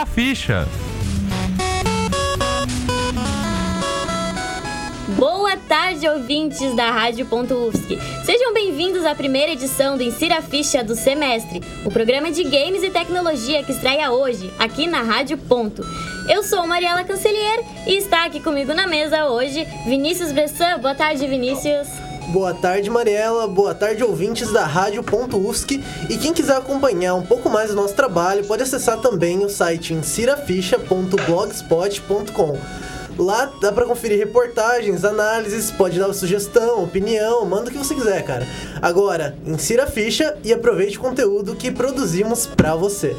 A Ficha. Boa tarde, ouvintes da Rádio.UFSC. Sejam bem-vindos à primeira edição do Insira Ficha do semestre, o programa de games e tecnologia que estreia hoje, aqui na Rádio Ponto. Eu sou Mariela Cancelier e está aqui comigo na mesa hoje Vinícius Bressan. Boa tarde, Vinícius. Boa tarde, Mariela. Boa tarde, ouvintes da Rádio.UFSC. E quem quiser acompanhar um pouco mais do nosso trabalho, pode acessar também o site insiraficha.blogspot.com. Lá dá pra conferir reportagens, análises, pode dar sugestão, opinião, manda o que você quiser, cara. Agora, insira a ficha e aproveite o conteúdo que produzimos pra você.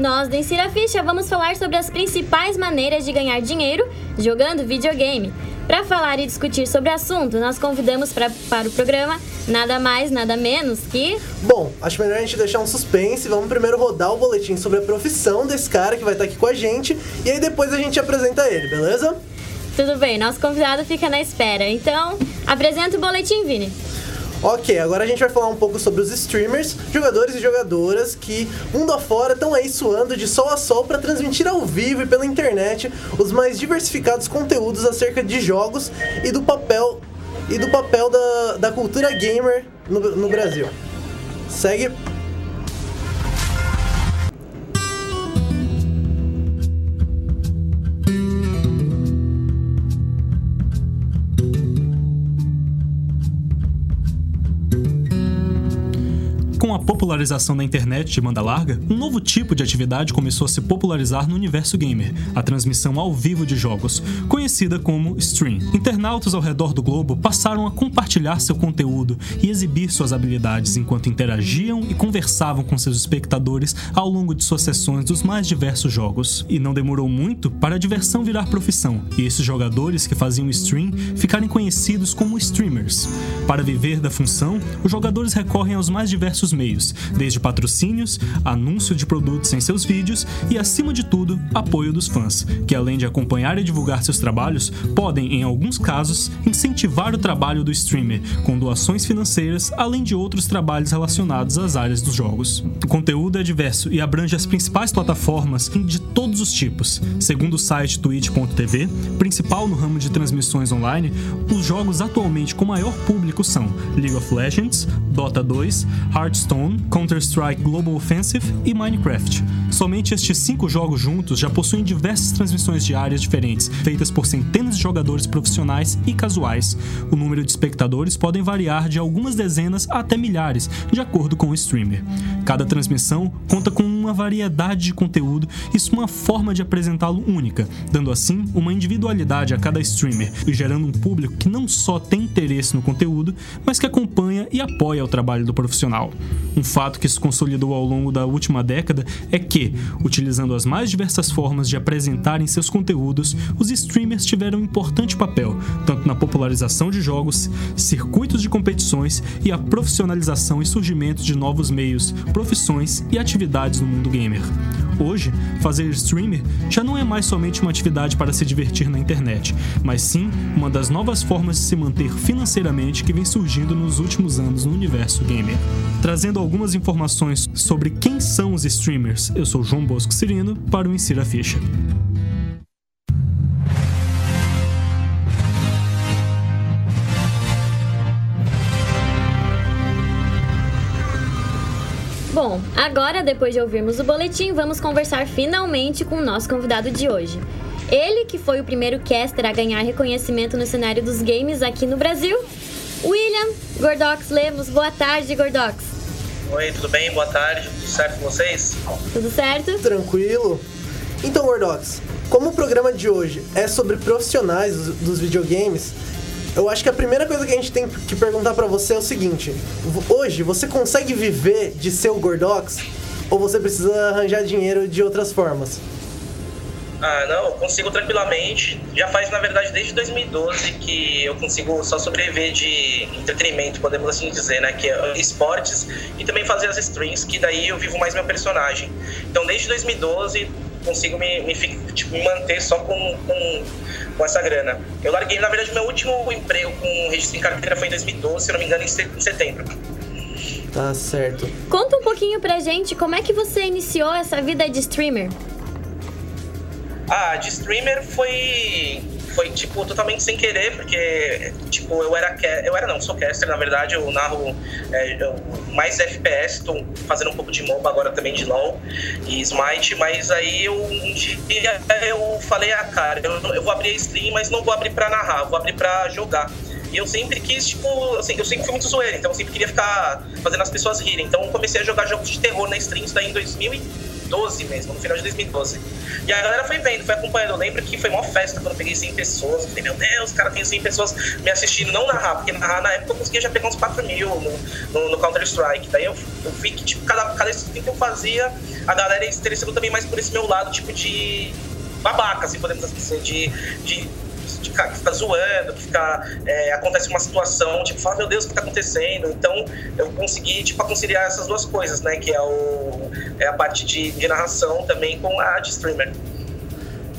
Nós do Insira Ficha vamos falar sobre as principais maneiras de ganhar dinheiro jogando videogame. Para falar e discutir sobre o assunto, nós convidamos pra, para o programa nada mais, nada menos que. Bom, acho melhor a gente deixar um suspense. Vamos primeiro rodar o boletim sobre a profissão desse cara que vai estar aqui com a gente. E aí depois a gente apresenta ele, beleza? Tudo bem, nosso convidado fica na espera. Então, apresenta o boletim, Vini. Ok, agora a gente vai falar um pouco sobre os streamers, jogadores e jogadoras que, mundo afora, estão aí suando de sol a sol para transmitir ao vivo e pela internet os mais diversificados conteúdos acerca de jogos e do papel e do papel da, da cultura gamer no, no Brasil. Segue. Popularização da internet de banda larga, um novo tipo de atividade começou a se popularizar no universo gamer, a transmissão ao vivo de jogos, conhecida como stream. Internautas ao redor do globo passaram a compartilhar seu conteúdo e exibir suas habilidades enquanto interagiam e conversavam com seus espectadores ao longo de suas sessões dos mais diversos jogos. E não demorou muito para a diversão virar profissão, e esses jogadores que faziam stream ficarem conhecidos como streamers. Para viver da função, os jogadores recorrem aos mais diversos meios, desde patrocínios, anúncio de produtos em seus vídeos e, acima de tudo, apoio dos fãs, que além de acompanhar e divulgar seus trabalhos, podem, em alguns casos, incentivar o trabalho do streamer com doações financeiras, além de outros trabalhos relacionados às áreas dos jogos. O conteúdo é diverso e abrange as principais plataformas de todos os tipos. Segundo o site twitch.tv, principal no ramo de transmissões online, os jogos atualmente com maior público são League of Legends, Dota 2, Hearthstone, Counter-Strike Global Offensive e Minecraft. Somente estes cinco jogos juntos já possuem diversas transmissões diárias diferentes, feitas por centenas de jogadores profissionais e casuais. O número de espectadores podem variar de algumas dezenas até milhares, de acordo com o streamer. Cada transmissão conta com uma variedade de conteúdo e uma forma de apresentá-lo única, dando assim uma individualidade a cada streamer e gerando um público que não só tem interesse no conteúdo, mas que acompanha e apoia o trabalho do profissional. Um fato que se consolidou ao longo da última década é que, utilizando as mais diversas formas de apresentarem seus conteúdos, os streamers tiveram um importante papel, tanto na popularização de jogos, circuitos de competições e a profissionalização e surgimento de novos meios, profissões e atividades no mundo gamer. Hoje, fazer streamer já não é mais somente uma atividade para se divertir na internet, mas sim uma das novas formas de se manter financeiramente que vem surgindo nos últimos anos no universo gamer. Trazendo algumas informações sobre quem são os streamers, eu sou João Bosco Cirino para o Insira Ficha. Bom, agora, depois de ouvirmos o boletim, vamos conversar finalmente com o nosso convidado de hoje. Ele que foi o primeiro caster a ganhar reconhecimento no cenário dos games aqui no Brasil. William Gordox Lemos. Boa tarde, Gordox. Oi, tudo bem? Boa tarde. Tudo certo com vocês? Tudo certo? Tranquilo? Então, Gordox, como o programa de hoje é sobre profissionais dos, dos videogames, eu acho que a primeira coisa que a gente tem que perguntar pra você é o seguinte: hoje você consegue viver de ser o Gordox ou você precisa arranjar dinheiro de outras formas? Ah, não, consigo tranquilamente. Já faz, na verdade, desde 2012 que eu consigo só sobreviver de entretenimento, podemos assim dizer, né? Que é esportes e também fazer as streams, que daí eu vivo mais meu personagem. Então, desde 2012, consigo me, me, tipo, me manter só com, com, com, essa grana. Eu larguei, na verdade, meu último emprego com registro em carteira foi em 2012, se não me engano, em setembro. Tá certo. Conta um pouquinho pra gente como é que você iniciou essa vida de streamer. Ah, de streamer foi foi tipo totalmente sem querer, porque tipo eu era eu era não, sou caster, na verdade, eu narro é, eu, mais FPS, tô fazendo um pouco de MOBA agora também de LoL e Smite, mas aí eu, um dia eu falei, ah, cara, eu, eu vou abrir a stream, mas não vou abrir pra narrar, vou abrir pra jogar. E eu sempre quis, tipo, assim, eu sempre fui muito zoeiro, então eu sempre queria ficar fazendo as pessoas rirem. Então eu comecei a jogar jogos de terror na stream, isso daí em 2012 mesmo, no final de 2012. E a galera foi vendo, foi acompanhando. Eu lembro que foi uma festa quando eu peguei 100 pessoas. Eu falei, meu Deus, cara, tem 100 pessoas me assistindo, não narrar, porque narrar na época eu conseguia já pegar uns 4 mil no, no, no Counter-Strike. Daí eu, eu vi que, tipo, cada, cada stream que eu fazia, a galera se interessando também mais por esse meu lado, tipo, de babaca, assim, podemos dizer, de, de de ficar, que fica zoando, que fica, é, acontece uma situação, tipo, fala, meu Deus, o que está acontecendo? Então, eu consegui, tipo, conciliar essas duas coisas, né? Que é, o, é a parte de, de narração também com a de streamer.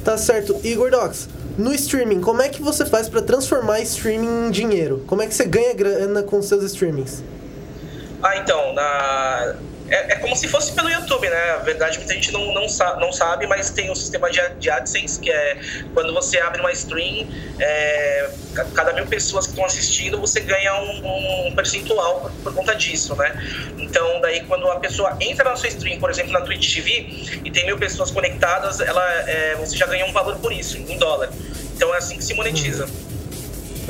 Tá certo. Igor Docs, no streaming, como é que você faz para transformar streaming em dinheiro? Como é que você ganha grana com seus streamings? Ah, então, na é, é, como se fosse pelo YouTube, né? A verdade, muita gente não, não, não sabe, mas tem o um sistema de, de AdSense, que é quando você abre uma stream, é, cada mil pessoas que estão assistindo, você ganha um, um percentual por, por, conta disso, né? Então, daí, quando a pessoa entra na sua stream, por exemplo, na Twitch TV, e tem mil pessoas conectadas, ela, é, você já ganha um valor por isso, em dólar. Então, é assim que se monetiza. Hum.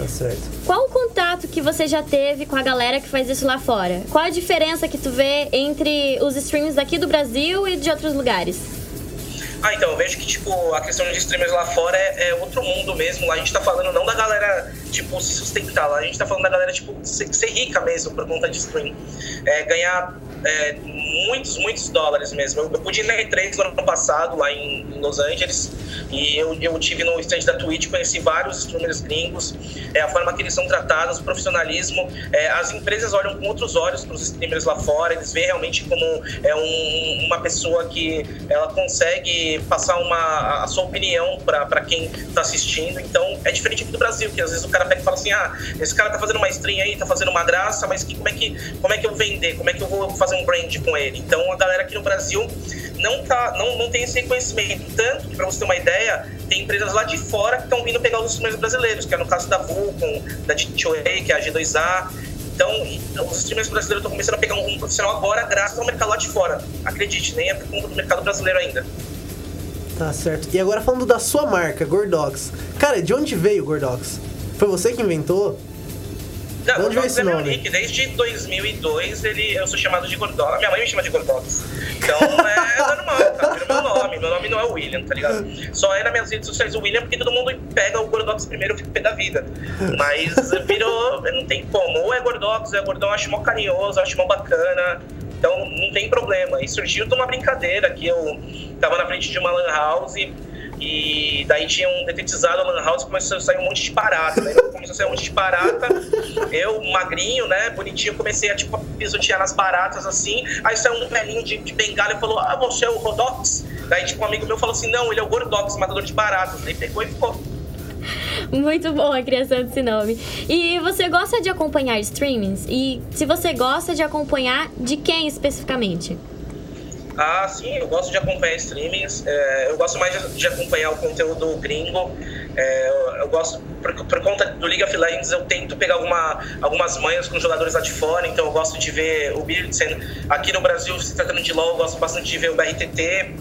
Tá certo. Qual o contato que você já teve com a galera que faz isso lá fora? Qual a diferença que tu vê entre os streams daqui do Brasil e de outros lugares? Ah, então, eu vejo que, tipo, a questão de streamers lá fora é, é, outro mundo mesmo. Lá a gente tá falando não da galera, tipo, se sustentar. Lá a gente tá falando da galera, tipo, ser, ser rica mesmo por conta de stream. É, ganhar é, muitos, muitos dólares mesmo. Eu, eu pude ir na E3 no ano passado, lá em, Los Angeles, e eu, eu tive no stand da Twitch, conheci vários streamers gringos, é, a forma que eles são tratados, o profissionalismo. É, as empresas olham com outros olhos para os streamers lá fora, eles veem realmente como é um, uma pessoa que ela consegue passar uma, a sua opinião para quem está assistindo. Então, é diferente do Brasil, que às vezes o cara pega e fala assim: ah, esse cara tá fazendo uma stream aí, tá fazendo uma graça, mas que, como, é que, como é que eu vender? Como é que eu vou fazer um brand com ele? Então, a galera aqui no Brasil não, tá, não, não tem esse reconhecimento. Tanto que, para você ter uma ideia, tem empresas lá de fora que estão vindo pegar os streamers brasileiros, que é no caso da Vulcan, da D2A, que é a G2A. Então, os streamers brasileiros estão começando a pegar um, um profissional agora, graças ao mercado lá de fora. Acredite, nem é por conta do mercado brasileiro ainda. Tá certo. E agora falando da sua marca, Gordox. Cara, de onde veio o Gordox? Foi você que inventou? Não, de onde veio esse é nome? Nick. Desde 2002 ele, eu sou chamado de Gordox. Minha mãe me chama de Gordox. Então é normal, tá? Meu nome. Meu nome não é William, tá ligado? Só é nas minhas redes sociais o William porque todo mundo pega o Gordox primeiro, eu fico pé da vida. Mas virou, não tem como. Ou é Gordox, ou é Gordão, acho mó carinhoso, acho mó bacana. Então não tem problema. E surgiu de uma brincadeira que eu tava na frente de uma lan house e daí tinha um detetizado a lan house começou a sair um monte de barata. Daí começou a sair um monte de barata. Eu, magrinho, né, bonitinho, comecei a tipo, pisotear nas baratas assim. Aí saiu um velhinho de, de bengala e falou: Ah, você é o Rodox? Daí tipo, um amigo meu falou assim: Não, ele é o Gordox, matador de baratas. Daí pegou e ficou. Muito bom a criação desse nome. E você gosta de acompanhar streamings? E se você gosta de acompanhar, de quem especificamente? Ah, sim, eu gosto de acompanhar streamings. É, eu gosto mais de acompanhar o conteúdo gringo. É, eu, eu, gosto, por, por, conta do League of Legends, eu tento pegar alguma, algumas manhas com jogadores lá de fora, então eu gosto de ver o Beardsen. Aqui no Brasil, se tratando de LoL, eu gosto bastante de ver o BRTT.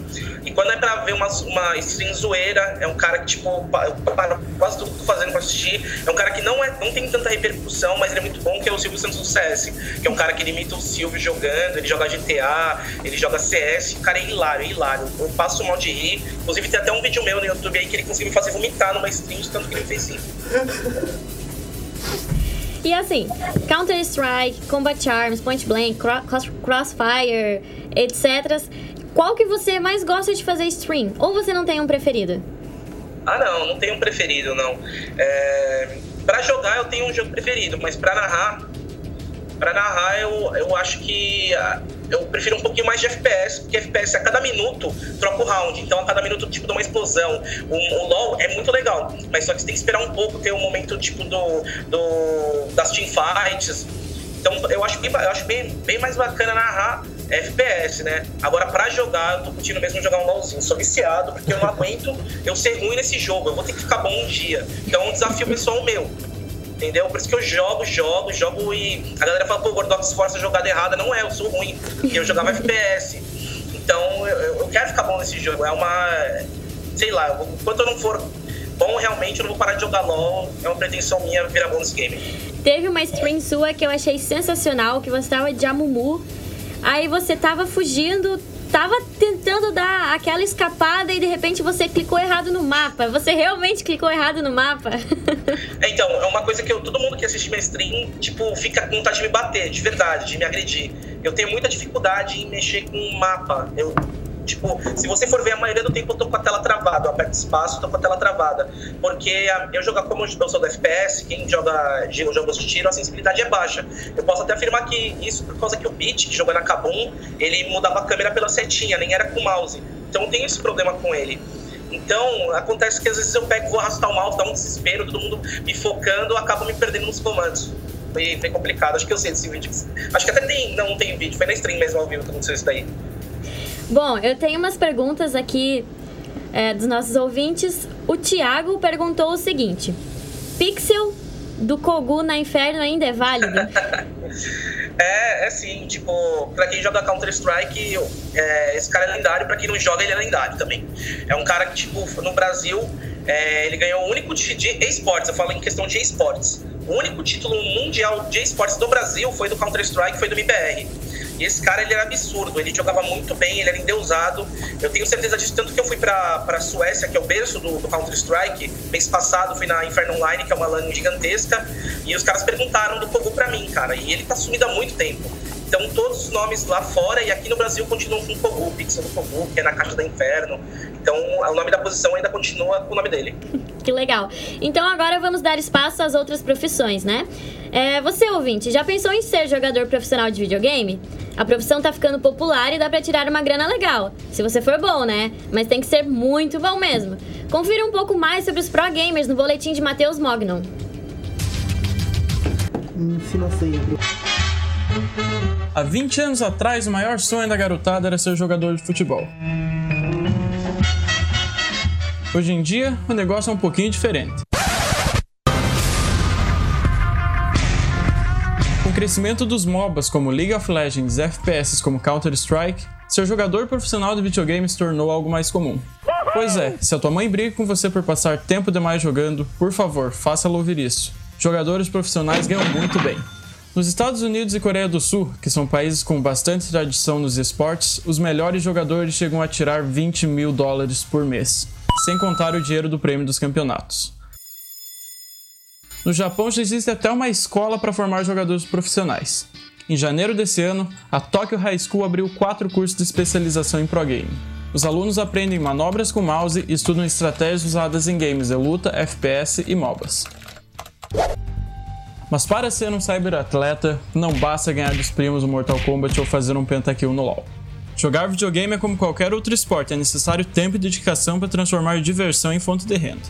Quando é pra ver uma, uma stream zoeira, é um cara que, tipo, eu paro quase tudo que tô fazendo pra assistir. É um cara que não, é, não tem tanta repercussão, mas ele é muito bom, que é o Silvio Santos do CS. Que é um cara que imita o Silvio jogando, ele joga GTA, ele joga CS. O cara é hilário, é hilário. Eu passo mal de rir. Inclusive, tem até um vídeo meu no YouTube aí que ele conseguiu me fazer vomitar numa stream, tanto que ele fez isso. E assim, Counter-Strike, Combat Charms, Point Blank, Cross Crossfire, etc. Qual que você mais gosta de fazer stream? Ou você não tem um preferido? Ah, não, não tenho um preferido, não. É... Pra jogar eu tenho um jogo preferido, mas pra narrar Pra narrar, eu, eu acho que ah, eu prefiro um pouquinho mais de FPS, porque FPS a cada minuto troca o round. Então a cada minuto, tipo, dá uma explosão. O, o LoL é muito legal, mas só que você tem que esperar um pouco, ter um momento, tipo, do, do das teamfights. Então eu acho, bem, eu acho bem, bem mais bacana narrar FPS, né? Agora, pra jogar, eu tô curtindo mesmo jogar um LOLzinho. Sou viciado, porque eu não aguento eu ser ruim nesse jogo. Eu vou ter que ficar bom um dia. Então é um desafio pessoal meu. Entendeu? Por isso que eu jogo, jogo, jogo e a galera fala, pô, Gordox força jogada errada. Não é, eu sou ruim. Porque eu jogava FPS. Então eu, eu quero ficar bom nesse jogo. É uma. Sei lá, enquanto eu não for bom realmente, eu não vou parar de jogar LOL. É uma pretensão minha virar bom nesse game. Teve uma stream sua que eu achei sensacional, que você tava de Amumu Aí você tava fugindo, tava tentando dar aquela escapada e de repente você clicou errado no mapa. Você realmente clicou errado no mapa? Então, é uma coisa que eu, todo mundo que assiste minha stream, tipo, fica com vontade de me bater, de verdade, de me agredir. Eu tenho muita dificuldade em mexer com o mapa. Eu Tipo, se você for ver, a maioria do tempo eu tô com a tela travada. Eu aperto espaço, tô com a tela travada. Porque eu jogar como eu sou do FPS, quem joga jogos de tiro, a sensibilidade é baixa. Eu posso até afirmar que isso por causa que o Beat, que joga na Kabum, ele mudava a câmera pela setinha, nem era com mouse. Então tenho esse problema com ele. Então, acontece que às vezes eu pego, vou arrastar o mouse, dá um desespero, todo mundo me focando, eu acabo me perdendo nos comandos. Foi, foi complicado. Acho que eu sei desse vídeo. Acho que até tem. Não, não tem vídeo. Foi na stream mesmo ao vivo que aconteceu isso daí. Bom, eu tenho umas perguntas aqui é, dos nossos ouvintes. O Thiago perguntou o seguinte: Pixel do Kogu na Inferno ainda é válido? é, é sim, tipo, pra quem joga Counter-Strike, é, esse cara é lendário, pra quem não joga, ele é lendário também. É um cara que, tipo, no Brasil, é, ele ganhou o único de esportes, eu falo em questão de esportes. O único título mundial de esportes do Brasil foi do Counter-Strike, foi do MBR. E esse cara, ele era absurdo, ele jogava muito bem, ele era endeusado. Eu tenho certeza disso, tanto que eu fui pra, pra Suécia, que é o berço do, do Counter-Strike. Mês passado fui na Inferno Online, que é uma LAN gigantesca, e os caras perguntaram do Kogu pra mim, cara. E ele tá sumido há muito tempo. Então, todos os nomes lá fora e aqui no Brasil continuam com Kogu, Pixel do Kogu, que é na Caixa do Inferno. Então, o nome da posição ainda continua com o nome dele. Que legal. Então, agora vamos dar espaço às outras profissões, né? É, você, ouvinte, já pensou em ser jogador profissional de videogame? A profissão tá ficando popular e dá para tirar uma grana legal. Se você for bom, né? Mas tem que ser muito bom mesmo. Confira um pouco mais sobre os pro gamers no boletim de Matheus Mognon. Ensina sempre. Há 20 anos atrás, o maior sonho da garotada era ser jogador de futebol. Hoje em dia, o negócio é um pouquinho diferente. Crescimento dos MOBAs como League of Legends e FPS como Counter-Strike, ser jogador profissional de videogame se tornou algo mais comum. Pois é, se a tua mãe briga com você por passar tempo demais jogando, por favor, faça-ela ouvir isso. Jogadores profissionais ganham muito bem. Nos Estados Unidos e Coreia do Sul, que são países com bastante tradição nos esportes, os melhores jogadores chegam a tirar 20 mil dólares por mês, sem contar o dinheiro do prêmio dos campeonatos. No Japão já existe até uma escola para formar jogadores profissionais. Em janeiro desse ano, a Tokyo High School abriu quatro cursos de especialização em pro game. Os alunos aprendem manobras com mouse e estudam estratégias usadas em games de luta, FPS e MOBAs. Mas para ser um cyberatleta, não basta ganhar dos primos no Mortal Kombat ou fazer um pentakill no LoL. Jogar videogame é como qualquer outro esporte, é necessário tempo e dedicação para transformar diversão em fonte de renda.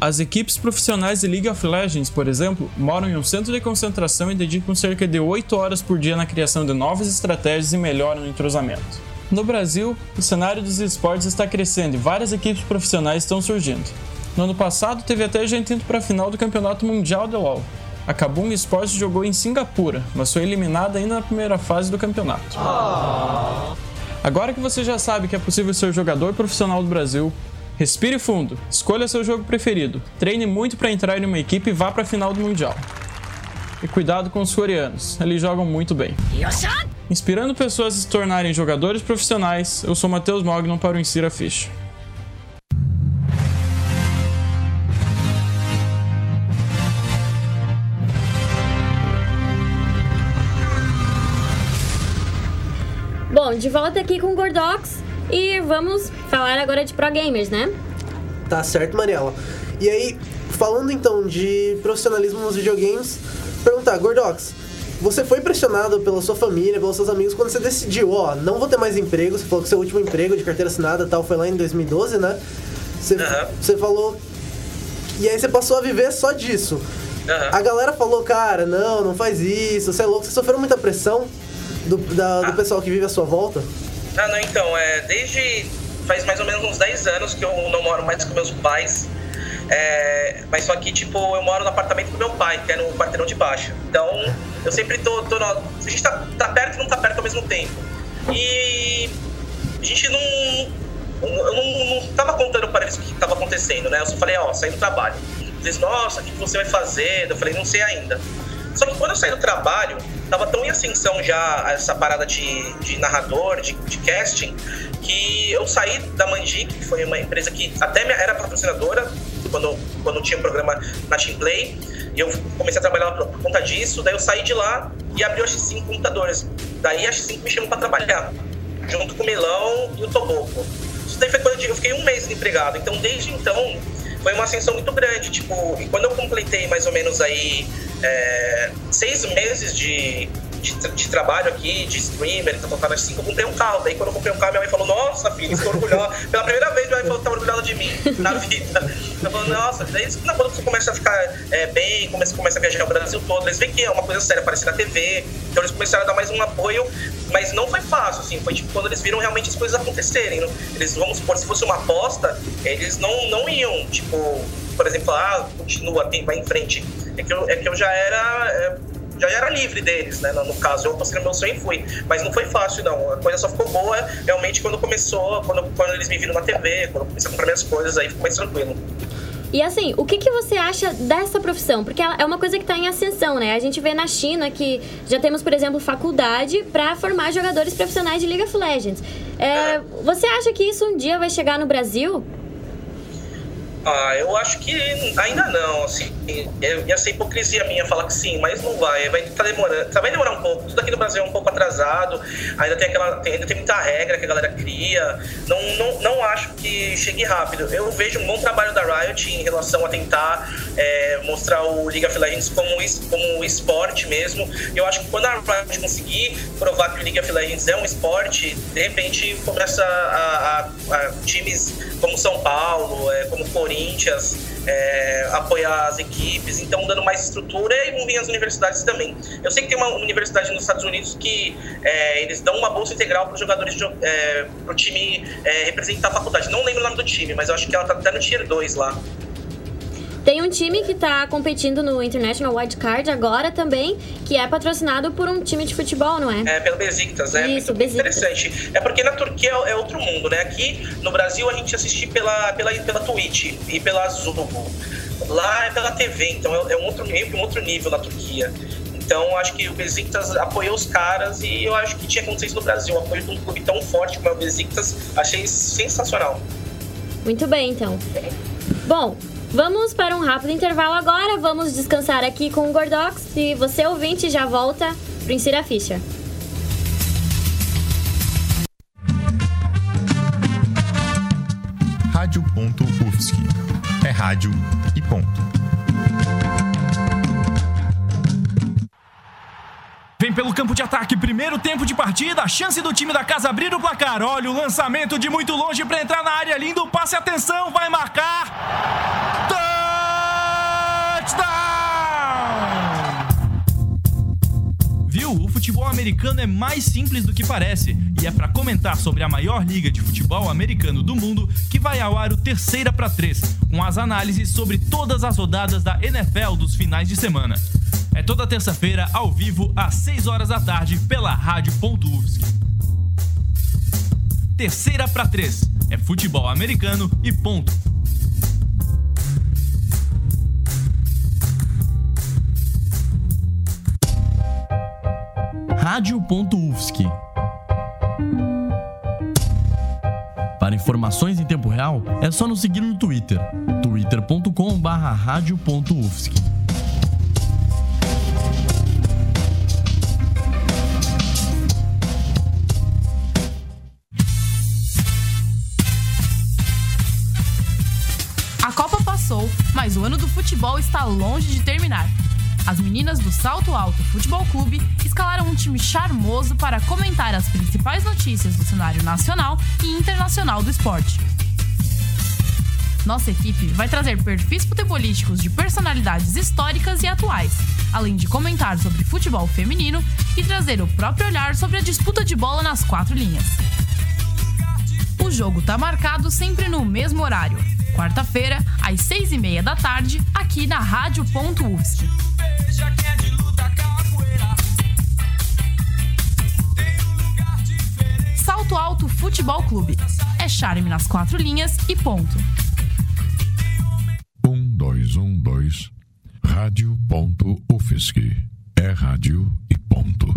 As equipes profissionais de League of Legends, por exemplo, moram em um centro de concentração e dedicam cerca de 8 horas por dia na criação de novas estratégias e melhoram o entrosamento. No Brasil, o cenário dos esportes está crescendo e várias equipes profissionais estão surgindo. No ano passado, teve até gente indo para a final do Campeonato Mundial de LoL, a Kabum Sports jogou em Singapura, mas foi eliminada ainda na primeira fase do campeonato. Agora que você já sabe que é possível ser jogador profissional do Brasil, respire fundo, escolha seu jogo preferido, treine muito para entrar em uma equipe e vá para a final do Mundial. E cuidado com os coreanos, eles jogam muito bem. Inspirando pessoas a se tornarem jogadores profissionais, eu sou Matheus Mognon para o Insira Ficha. Bom, de volta aqui com o Gordox e vamos falar agora de Pro Gamers, né? Tá certo, Mariela. E aí, falando então de profissionalismo nos videogames, perguntar, Gordox, você foi pressionado pela sua família, pelos seus amigos, quando você decidiu, ó, não vou ter mais emprego, você falou que seu último emprego de carteira assinada tal foi lá em 2012, né? Você, Aham. você falou. E aí você passou a viver só disso. Aham. A galera falou, cara, não, não faz isso, você é louco. Você sofreu muita pressão do, da- do Ah. pessoal que vive à sua volta? Ah, não, então, é, desde faz mais ou menos uns 10 anos que eu não moro mais com meus pais. É, mas só que, tipo, eu moro no apartamento do meu pai, que é no quarteirão de baixo. Então, eu sempre tô. tô na- a gente tá, tá perto e não tá perto ao mesmo tempo. E a gente não. Eu não, não tava contando para eles o que tava acontecendo, né? Eu só falei, ó, saí do trabalho. Eles, nossa, o que você vai fazer? Eu falei, não sei ainda. Só que quando eu saí do trabalho, tava tão em ascensão já essa parada de, de narrador, de, de casting, que eu saí da Mandi, que foi uma empresa que até era patrocinadora, quando, quando tinha um programa na Team Play, e eu comecei a trabalhar por, conta disso, daí eu saí de lá e abri o X5 Computadores. Daí a X5 me chamou pra trabalhar, junto com o Milão e o Toboco. Isso daí foi quando eu fiquei um mês desempregado, então desde então foi uma ascensão muito grande, tipo, e quando eu completei mais ou menos aí é, seis meses de, de, de trabalho aqui, de streamer, tá tocando assim, eu comprei um carro. Daí quando eu comprei um carro, minha mãe falou, nossa, filho, estou orgulhosa. Pela primeira vez, minha mãe falou tá orgulhosa de mim na vida. Eu falei, nossa, daí quando você começa a ficar é, bem, começa, começa a viajar o Brasil todo, eles veem que é uma coisa séria, aparecer na TV, então eles começaram a dar mais um apoio, mas não foi fácil, assim, foi tipo quando eles viram realmente as coisas acontecerem. não- Eles, vamos supor, se fosse uma aposta, eles não, não iam, tipo, por exemplo, ah, continua, tem, vai em frente. É que eu, é que eu já era. É, já era livre deles, né? No, no caso, eu no meu sonho e fui. Mas não foi fácil, não. A coisa só ficou boa realmente quando começou, quando, quando eles me viram na TV, quando eu comecei a comprar minhas coisas, aí ficou mais tranquilo. E assim, o que, que você acha dessa profissão? Porque ela é uma coisa que está em ascensão, né? A gente vê na China que já temos, por exemplo, faculdade para formar jogadores profissionais de League of Legends. É, você acha que isso um dia vai chegar no Brasil? Ah, eu acho que ainda não, assim. Eu- Ia ser hipocrisia minha falar que sim, mas não vai. Vai tá demorando. Tá, vai demorar um pouco. Tudo aqui no Brasil é um pouco atrasado. Ainda tem aquela. tem- ainda tem muita regra que a galera cria. Não, não, não acho que chegue rápido. Eu vejo um bom trabalho da Riot em relação a tentar é, mostrar o League of Legends como, es- como esporte mesmo. Eu acho que quando a Riot conseguir provar que o League of Legends é um esporte, de repente começa a, a- a times como São Paulo, é, como Corinthians, é, apoiar as equipes, então dando mais estrutura e vão vir as universidades também. Eu sei que tem uma universidade nos Estados Unidos que é, eles dão uma bolsa integral para os jogadores, para o time é, representar a faculdade. Não lembro o nome do time, mas eu acho que ela tá até no Tier 2 lá. Tem um time que está competindo no International Wild Card agora também, que é patrocinado por um time de futebol, não é? É, pelo Besiktas, né? Isso, Muito interessante. É porque na Turquia é é outro mundo, né? Aqui no Brasil a gente assiste pela, pela, pela Twitch e pela Zubo. Lá é pela TV, então é, é um outro nível, um outro nível na Turquia. Então acho que o Besiktas apoiou os caras e eu acho que tinha acontecido no Brasil. O apoio de um clube tão forte como é o Besiktas, achei sensacional. Muito bem, então. Bom, vamos para um rápido intervalo agora. Vamos descansar aqui com o Gordox. E você, ouvinte, já volta pro Insira a Ficha. Rádio.UFSC. É rádio e ponto. Vem pelo campo de ataque, primeiro tempo de partida, a chance do time da casa abrir o placar. Olha o lançamento de muito longe para entrar na área, lindo passe, atenção, vai marcar. Touchdown! Futebol americano é mais simples do que parece e é para comentar sobre a maior liga de futebol americano do mundo que vai ao ar o Terceira para Três, com as análises sobre todas as rodadas da NFL dos finais de semana. É toda terça-feira, ao vivo, às 6 horas da tarde, pela Rádio.UFSC. Terceira para Três é futebol americano e ponto. Rádio.UFSC. Para informações em tempo real, é só nos seguir no Twitter, twitter.com/radio.ufsc. A Copa passou, mas o ano do futebol está longe de terminar. As meninas do Salto Alto Futebol Clube escalaram um time charmoso para comentar as principais notícias do cenário nacional e internacional do esporte. Nossa equipe vai trazer perfis futebolísticos de personalidades históricas e atuais, além de comentar sobre futebol feminino e trazer o próprio olhar sobre a disputa de bola nas quatro linhas. O jogo tá marcado sempre no mesmo horário, quarta-feira, às seis e meia da tarde, aqui na Rádio.UFSC. Salto Alto Futebol Clube. É charme nas quatro linhas e ponto. Um, dois, um, dois. Rádio.UFSC. É rádio e ponto.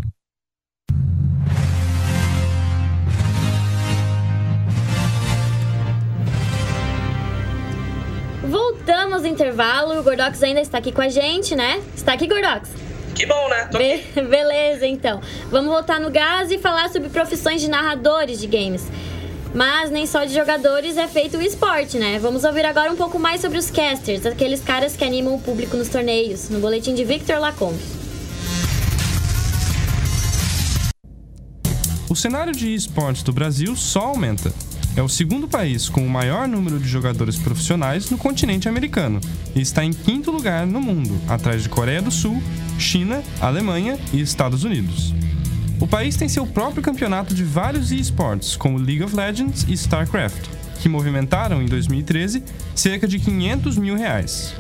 Voltamos do intervalo. O Gordox ainda está aqui com a gente, né? Está aqui, Gordox? Que bom, né? Tô Be beleza, então. Vamos voltar no gás e falar sobre profissões de narradores de games. Mas nem só de jogadores é feito o esporte, né? Vamos ouvir agora um pouco mais sobre os casters, aqueles caras que animam o público nos torneios, no boletim de Victor Lacombe. O cenário de esportes do Brasil só aumenta. É o segundo país com o maior número de jogadores profissionais no continente americano e está em quinto lugar no mundo, atrás de Coreia do Sul, China, Alemanha e Estados Unidos. O país tem seu próprio campeonato de vários esportes, como League of Legends e StarCraft, que movimentaram em 2013 cerca de 500 mil reais.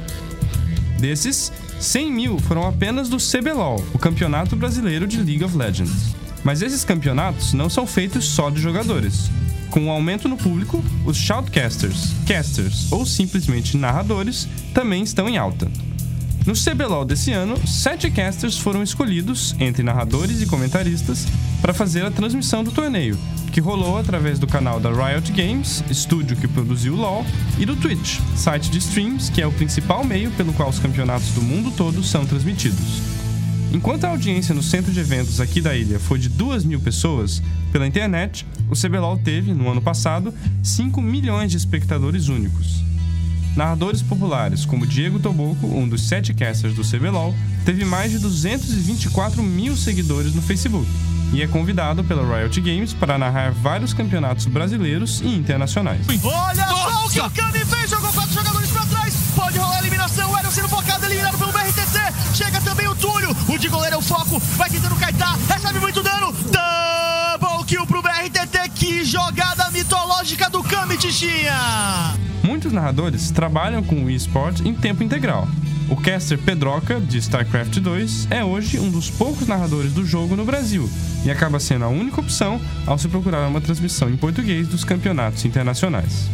Desses, 100 mil foram apenas do CBLOL, o Campeonato Brasileiro de League of Legends. Mas esses campeonatos não são feitos só de jogadores. Com o aumento no público, os shoutcasters, casters ou simplesmente narradores também estão em alta. No CBLOL desse ano, sete casters foram escolhidos, entre narradores e comentaristas, para fazer a transmissão do torneio, que rolou através do canal da Riot Games, estúdio que produziu o LoL, e do Twitch, site de streams que é o principal meio pelo qual os campeonatos do mundo todo são transmitidos. Enquanto a audiência no centro de eventos aqui da ilha foi de 2 mil pessoas, pela internet, o CBLOL teve, no ano passado, 5 milhões de espectadores únicos. Narradores populares como Diego Toboco, um dos sete casters do CBLOL, teve mais de 224 mil seguidores no Facebook e é convidado pela Riot Games para narrar vários campeonatos brasileiros e internacionais. Olha só o que o Kami fez, jogou quatro jogadores para trás, pode rolar a eliminação, o Eron sendo focado, eliminado pelo BRTT, chega também o Túlio, o de goleiro é o foco, vai tentando kaitar, recebe muito dano, double kill pro BRTT, que jogada mitológica do Kami, Tichinha! Muitos narradores trabalham com o eSport em tempo integral. O caster Pedroca, de StarCraft 2, é hoje um dos poucos narradores do jogo no Brasil e acaba sendo a única opção ao se procurar uma transmissão em português dos campeonatos internacionais.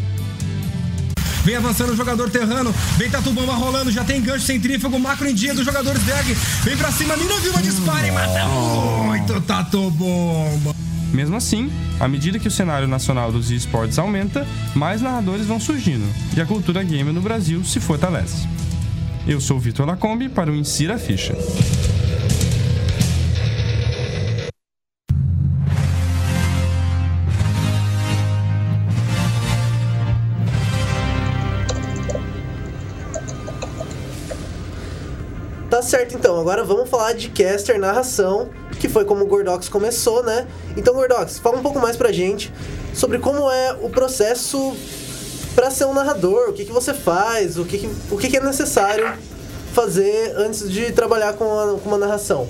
Vem avançando o jogador Terrano. Vem Tatu Bomba rolando. Já tem gancho centrífugo. Macro em dia dos jogadores Deg. Vem pra cima. Mina Vilma dispara e mata muito Tatu Bomba. Mesmo assim, à medida que o cenário nacional dos esportes aumenta, mais narradores vão surgindo e a cultura gamer no Brasil se fortalece. Eu sou o Vitor Lacombe para o Insira Ficha. Tá certo então, agora vamos falar de caster narração, que foi como o Gordox começou, né? Então, Gordox, fala um pouco mais pra gente sobre como é o processo para ser um narrador, o que, que você faz, o, que, que, o que, que é necessário fazer antes de trabalhar com, a, com uma narração.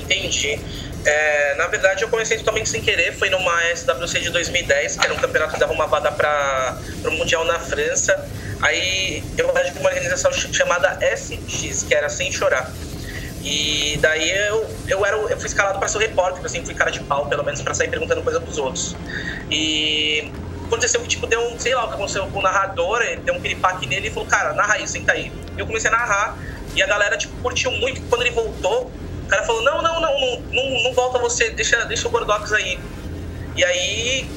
Entendi. É, na verdade, eu comecei totalmente sem querer. Foi numa SWC de 2010, que era um campeonato uma vaga para o Mundial na França. Aí eu era de uma organização chamada SX, que era Sem Chorar. E daí eu, eu, era, eu fui escalado para ser o repórter, assim, fui cara de pau, pelo menos, para sair perguntando coisa pros outros. E aconteceu que, tipo, deu um, sei lá, o que aconteceu com o narrador, ele deu um piripaque nele e falou, cara, narra aí, senta aí. Eu comecei a narrar, e a galera, tipo, curtiu muito, quando ele voltou, o cara falou, não, não, não, não, não, não volta você, deixa, deixa o Gordox aí. E aí,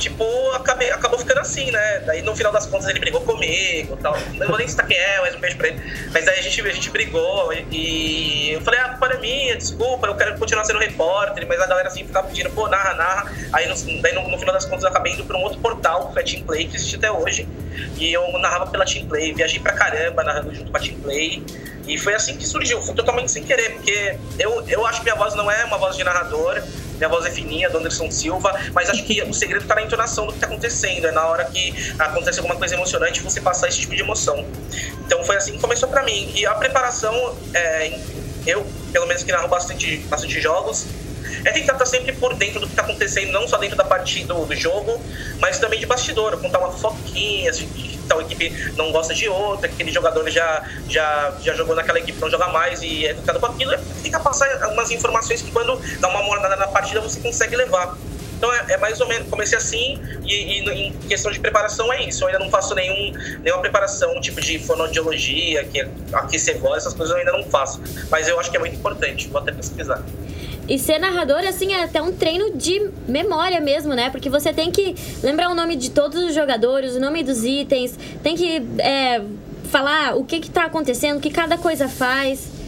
tipo, acabei, acabou ficando assim, né? Daí no final das contas ele brigou comigo tal. Não vou nem citar quem é, mas um beijo pra ele. Mas daí a gente, a gente brigou e eu falei, ah, a culpa é desculpa, eu quero continuar sendo repórter, mas a galera assim ficava pedindo, pô, narra, narra. Aí no, daí no, no final das contas eu acabei indo pra um outro portal, que a Team Play, que existe até hoje. E eu narrava pela Team Play, viajei pra caramba narrando junto com a Team Play. E foi assim que surgiu, foi totalmente sem querer, porque eu, eu acho que minha voz não é uma voz de narrador, minha voz é fininha, do Anderson Silva, mas acho que o segredo está na entonação do que está acontecendo, é na hora que acontece alguma coisa emocionante você passar esse tipo de emoção. Então foi assim que começou para mim. E a preparação, é, eu, pelo menos que narro bastante, bastante jogos, é tentar estar sempre por dentro do que está acontecendo, não só dentro da partida do, jogo, mas também de bastidor, contar uma fofoquinha, assim, tal equipe não gosta de outra, que aquele jogador já, já, já jogou naquela equipe, não joga mais e é educado com aquilo, é tentar passar algumas informações que quando dá uma mornada na partida você consegue levar. Então é, é, mais ou menos, comecei assim e, e, em questão de preparação é isso. Eu ainda não faço nenhum, nenhuma preparação, tipo de fonoaudiologia, que aquecer voz, essas coisas eu ainda não faço. Mas eu acho que é muito importante, vou até pesquisar. E ser narrador, assim, é até um treino de memória mesmo, né? Porque você tem que lembrar o nome de todos os jogadores, o nome dos itens, tem que é, falar o que que tá acontecendo, o que cada coisa faz.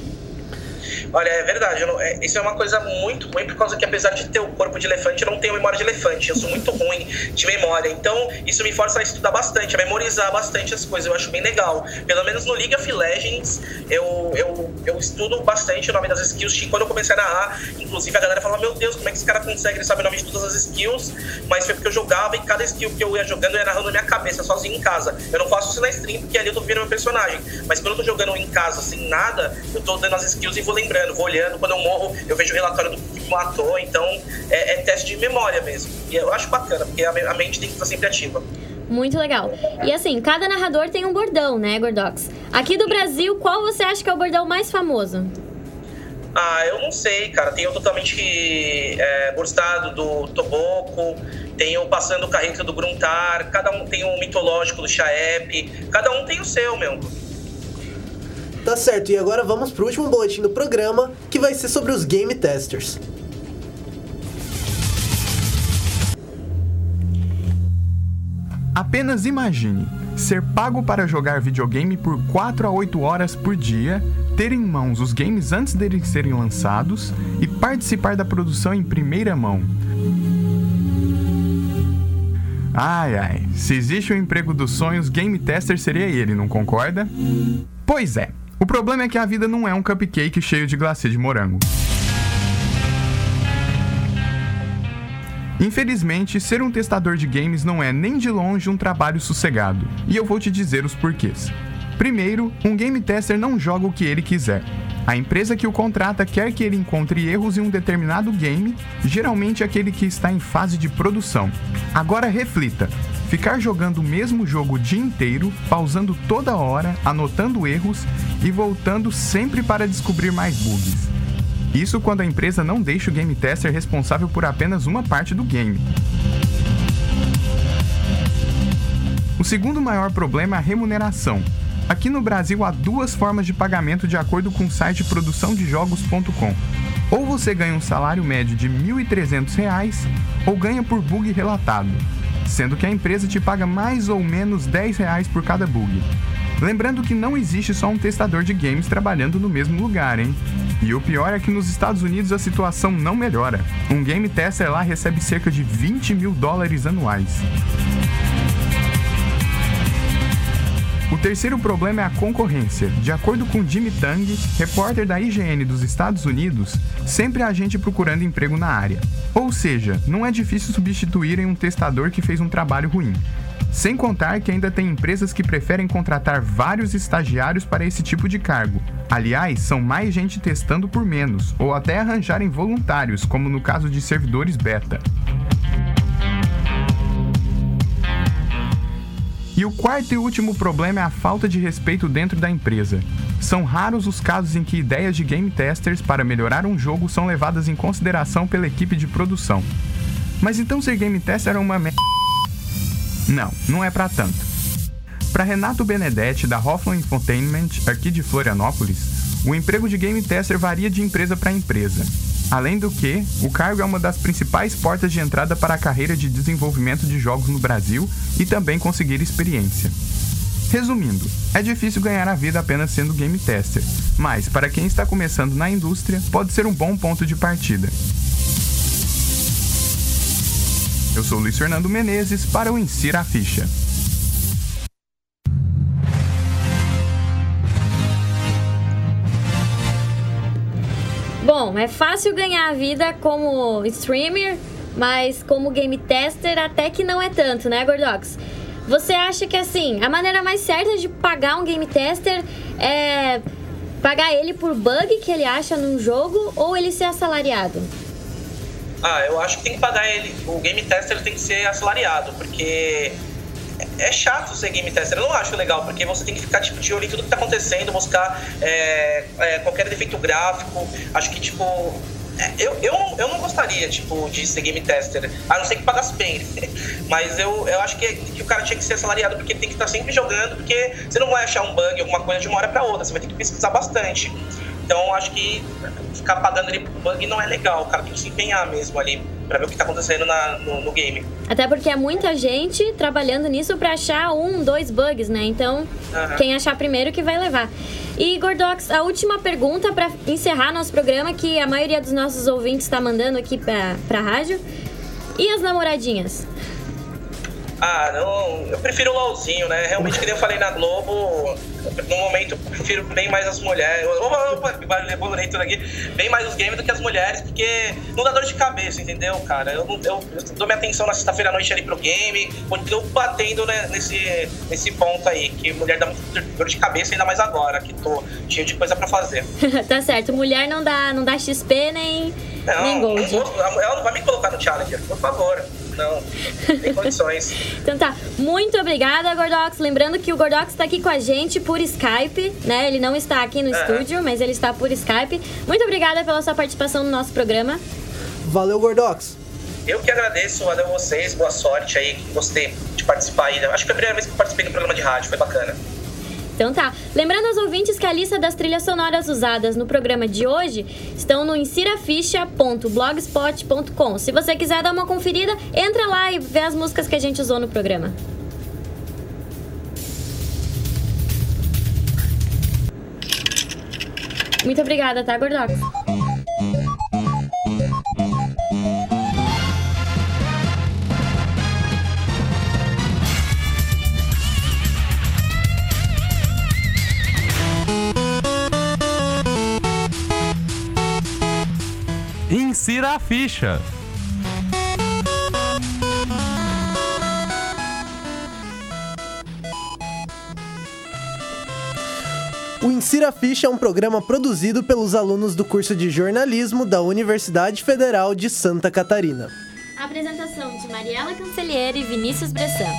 Olha, é verdade. Não, é, isso é uma coisa muito ruim, por causa que apesar de ter o corpo de elefante, eu não tenho memória de elefante. Eu sou muito ruim de memória. Então, isso me força a estudar bastante, a memorizar bastante as coisas. Eu acho bem legal. Pelo menos no League of Legends, eu, eu, eu estudo bastante o nome das skills. Quando eu comecei a narrar, inclusive a galera fala: Meu Deus, como é que esse cara consegue? Ele sabe o nome de todas as skills. Mas foi porque eu jogava e cada skill que eu ia jogando, eu ia narrando na minha cabeça, sozinho em casa. Eu não faço isso na stream, porque ali eu tô vendo meu personagem. Mas quando eu tô jogando em casa sem nada, eu tô dando as skills e vou lembrando, vou olhando. Quando eu morro, eu vejo o relatório do que me matou. Então, é, é, teste de memória mesmo. E eu acho bacana, porque a, mente tem que estar sempre ativa. Muito legal. E assim, cada narrador tem um bordão, né, Gordox? Aqui do Brasil, qual você acha que é o bordão mais famoso? Ah, eu não sei, cara. Tem o totalmente é, burstado do Toboco, tem o passando o carreta do Gruntar, cada um tem o mitológico do Chaep, cada um tem o seu, meu. Tá certo, e agora vamos pro último boletim do programa, que vai ser sobre os Game Testers. Apenas imagine ser pago para jogar videogame por 4 a 8 horas por dia, ter em mãos os games antes deles serem lançados e participar da produção em primeira mão. Ai ai, se existe um emprego dos sonhos, game tester seria ele, não concorda? Pois é. O problema é que a vida não é um cupcake cheio de glacê de morango. Infelizmente, ser um testador de games não é nem de longe um trabalho sossegado, e eu vou te dizer os porquês. Primeiro, um game tester não joga o que ele quiser. A empresa que o contrata quer que ele encontre erros em um determinado game, geralmente aquele que está em fase de produção. Agora reflita: ficar jogando o mesmo jogo o dia inteiro, pausando toda hora, anotando erros e voltando sempre para descobrir mais bugs. Isso quando a empresa não deixa o game tester responsável por apenas uma parte do game. O segundo maior problema é a remuneração. Aqui no Brasil há duas formas de pagamento de acordo com o site produçãodejogos.com. Ou você ganha um salário médio de R$ 1.300 ou ganha por bug relatado, sendo que a empresa te paga mais ou menos R$ 10 por cada bug. Lembrando que não existe só um testador de games trabalhando no mesmo lugar, hein? E o pior é que nos Estados Unidos a situação não melhora. Um game tester lá recebe cerca de 20 mil dólares anuais. Terceiro problema é a concorrência. De acordo com Jimmy Tang, repórter da IGN dos Estados Unidos, sempre há gente procurando emprego na área. Ou seja, não é difícil substituírem um testador que fez um trabalho ruim. Sem contar que ainda tem empresas que preferem contratar vários estagiários para esse tipo de cargo. Aliás, são mais gente testando por menos, ou até arranjarem voluntários, como no caso de servidores beta. E o quarto e último problema é a falta de respeito dentro da empresa. São raros os casos em que ideias de game testers para melhorar um jogo são levadas em consideração pela equipe de produção. Mas então ser game tester é uma merda? Não, não é para tanto. Para Renato Benedetti da Hoffman Infotainment, aqui de Florianópolis, o emprego de game tester varia de empresa para empresa. Além do que, o cargo é uma das principais portas de entrada para a carreira de desenvolvimento de jogos no Brasil e também conseguir experiência. Resumindo, é difícil ganhar a vida apenas sendo game tester, mas para quem está começando na indústria, pode ser um bom ponto de partida. Eu sou Luiz Fernando Menezes para o Insira a Ficha. Bom, é fácil ganhar a vida como streamer, mas como game tester até que não é tanto, né, Gordox? Você acha que assim, a maneira mais certa de pagar um game tester é pagar ele por bug que ele acha num jogo ou ele ser assalariado? Ah, eu acho que tem que pagar ele. O game tester tem que ser assalariado, porque é chato ser game tester. Eu não acho legal, porque você tem que ficar tipo, de olho em tudo que tá acontecendo, buscar é, é, qualquer defeito gráfico. Acho que, tipo. é, Eu, eu, eu não gostaria, tipo, de ser game tester, a não ser que pagasse bem. Mas eu, eu acho que, que o cara tinha que ser assalariado, porque tem que estar sempre jogando, porque você não vai achar um bug, alguma coisa de uma hora pra outra, você vai ter que pesquisar bastante. Então acho que ficar pagando ele por bug não é legal, o cara tem que se empenhar mesmo ali pra ver o que tá acontecendo na, no, no game. Até porque é muita gente trabalhando nisso pra achar um, dois bugs, né? Então, Aham. quem achar primeiro que vai levar. E Gordox, a última pergunta pra encerrar nosso programa que a maioria dos nossos ouvintes tá mandando aqui pra, pra rádio. E as namoradinhas? Ah, não, eu prefiro o LOLzinho, né? Realmente, que nem eu falei na Globo, no momento eu prefiro bem mais as mulheres. Opa, opa, que barulho bonito aqui. Bem mais os games do que as mulheres, porque não dá dor de cabeça, entendeu, cara? Eu, eu, eu dou minha atenção na sexta-feira à noite ali pro game, continuo batendo né, nesse, nesse ponto aí, que mulher dá muito dor de cabeça, ainda mais agora, que tô cheio de coisa pra fazer. tá certo, mulher não dá, não dá XP nem, nem Não, Gold. não ela não vai me colocar no Challenger, por favor. Não, não tem condições. Então tá, muito obrigada, Gordox. Lembrando que o Gordox tá aqui com a gente por Skype, né? Ele não está aqui no Aham. estúdio, mas ele está por Skype. Muito obrigada pela sua participação no nosso programa. Valeu, Gordox. Eu que agradeço, valeu vocês, boa sorte aí, gostei de participar aí. Acho que foi a primeira vez que eu participei do programa de rádio, foi bacana. Então tá. Lembrando aos ouvintes que a lista das trilhas sonoras usadas no programa de hoje estão no insiraficha.blogspot.com. Se você quiser dar uma conferida, entra lá e vê as músicas que a gente usou no programa. Muito obrigada, tá, Gordox? Insira a ficha. O Insira Ficha é um programa produzido pelos alunos do curso de jornalismo da Universidade Federal de Santa Catarina. Apresentação de Mariela Cancelheira e Vinícius Bressan.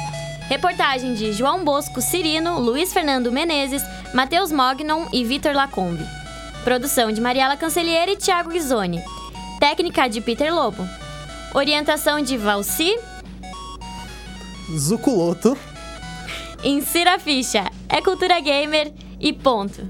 Reportagem de João Bosco Cirino, Luiz Fernando Menezes, Matheus Mognon e Vitor Lacombe. Produção de Mariela Cancelheira e Thiago Ghisoni. Técnica de Peter Lobo. Orientação de Valci. Zuculoto. Insira a ficha. É cultura gamer e ponto.